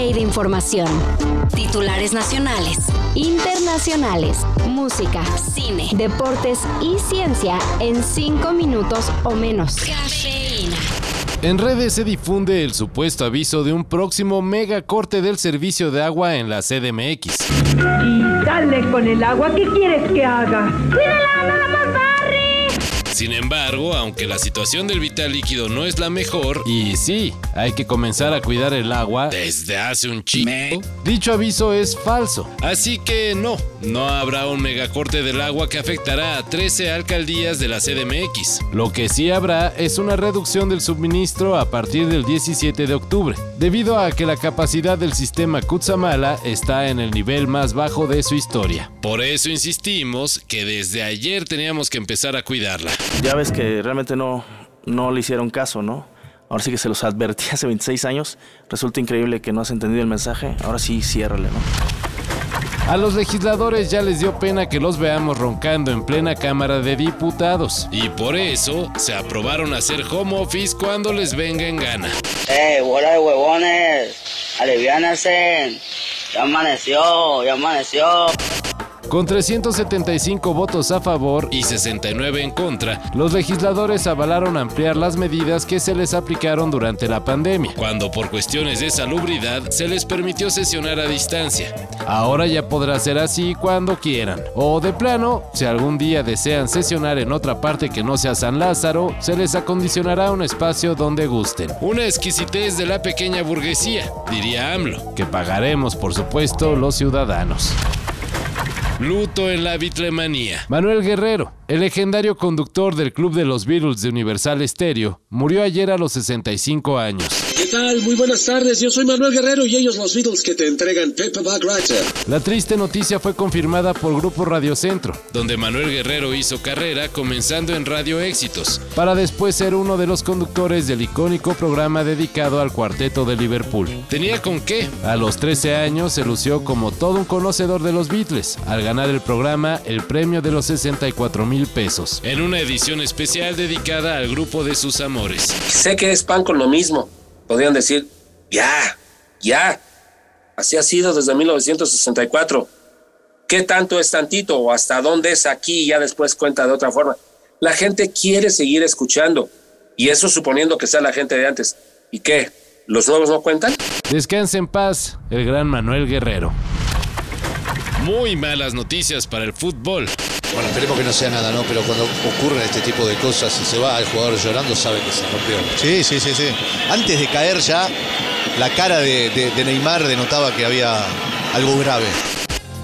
de información. Titulares nacionales, internacionales, música, cine, deportes y ciencia en 5 minutos o menos. Cafeína. En redes se difunde el supuesto aviso de un próximo mega corte del servicio de agua en la CDMX. Y dale con el agua, ¿qué quieres que haga? ¡Cuídala, no la sin embargo, aunque la situación del vital líquido no es la mejor, y sí, hay que comenzar a cuidar el agua desde hace un chico, dicho aviso es falso. Así que no, no habrá un megacorte del agua que afectará a 13 alcaldías de la CDMX. Lo que sí habrá es una reducción del suministro a partir del 17 de octubre, debido a que la capacidad del sistema Kutsamala está en el nivel más bajo de su historia. Por eso insistimos que desde ayer teníamos que empezar a cuidarla. Ya ves que realmente no, no le hicieron caso, ¿no? Ahora sí que se los advertí hace 26 años. Resulta increíble que no has entendido el mensaje. Ahora sí, ciérrale, ¿no? A los legisladores ya les dio pena que los veamos roncando en plena Cámara de Diputados. Y por eso se aprobaron hacer home office cuando les venga en gana. ¡Eh, bola de huevones! ¡Aliviánense! Ya amaneció, ya amaneció. Con 375 votos a favor y 69 en contra, los legisladores avalaron ampliar las medidas que se les aplicaron durante la pandemia, cuando por cuestiones de salubridad se les permitió sesionar a distancia. Ahora ya podrá ser así cuando quieran. O de plano, si algún día desean sesionar en otra parte que no sea San Lázaro, se les acondicionará un espacio donde gusten. Una exquisitez de la pequeña burguesía, diría AMLO, que pagaremos por supuesto los ciudadanos. Luto en la vitlemanía. Manuel Guerrero, el legendario conductor del Club de los Beatles de Universal Stereo, murió ayer a los 65 años. ¿Qué tal? Muy buenas tardes. Yo soy Manuel Guerrero y ellos los Beatles que te entregan Paperback Writer. La triste noticia fue confirmada por Grupo Radio Centro, donde Manuel Guerrero hizo carrera comenzando en Radio Éxitos, para después ser uno de los conductores del icónico programa dedicado al cuarteto de Liverpool. ¿Tenía con qué? A los 13 años se lució como todo un conocedor de los Beatles, al ganar el programa el premio de los 64 mil pesos, en una edición especial dedicada al grupo de sus amores. Sé que es pan con lo mismo podrían decir, ya, ya. Así ha sido desde 1964. ¿Qué tanto es tantito o hasta dónde es aquí y ya después cuenta de otra forma? La gente quiere seguir escuchando. Y eso suponiendo que sea la gente de antes. ¿Y qué? ¿Los nuevos no cuentan? Descanse en paz, el gran Manuel Guerrero. Muy malas noticias para el fútbol. Bueno, esperemos que no sea nada, ¿no? Pero cuando ocurren este tipo de cosas y se va el jugador llorando, sabe que se rompió. Sí, sí, sí, sí. Antes de caer ya, la cara de, de Neymar denotaba que había algo grave.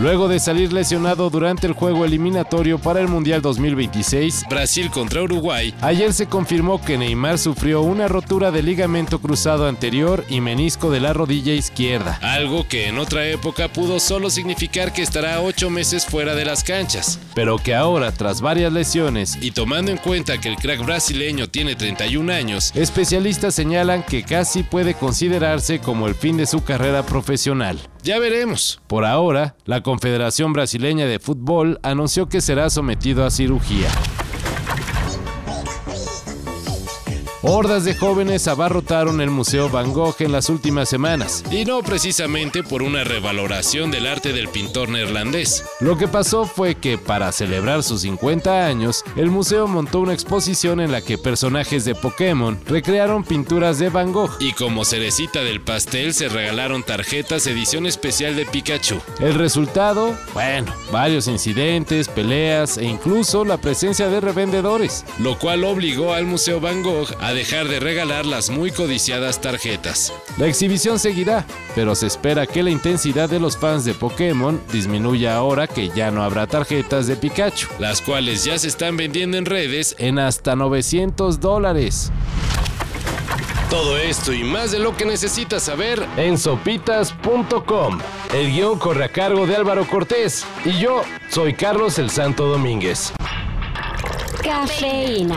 Luego de salir lesionado durante el juego eliminatorio para el Mundial 2026, Brasil contra Uruguay, ayer se confirmó que Neymar sufrió una rotura de ligamento cruzado anterior y menisco de la rodilla izquierda, algo que en otra época pudo solo significar que estará ocho meses fuera de las canchas, pero que ahora, tras varias lesiones y tomando en cuenta que el crack brasileño tiene 31 años, especialistas señalan que casi puede considerarse como el fin de su carrera profesional. Ya veremos. Por ahora, la Confederación Brasileña de Fútbol anunció que será sometido a cirugía. Hordas de jóvenes abarrotaron el Museo Van Gogh en las últimas semanas, y no precisamente por una revaloración del arte del pintor neerlandés. Lo que pasó fue que, para celebrar sus 50 años, el museo montó una exposición en la que personajes de Pokémon recrearon pinturas de Van Gogh, y como cerecita del pastel se regalaron tarjetas edición especial de Pikachu. El resultado, bueno, varios incidentes, peleas e incluso la presencia de revendedores, lo cual obligó al Museo Van Gogh a dejar de regalar las muy codiciadas tarjetas. La exhibición seguirá, pero se espera que la intensidad de los fans de Pokémon disminuya ahora que ya no habrá tarjetas de Pikachu, las cuales ya se están vendiendo en redes en hasta 900 dólares. Todo esto y más de lo que necesitas saber en sopitas.com. El guion corre a cargo de Álvaro Cortés y yo soy Carlos el Santo Domínguez. Cafeína.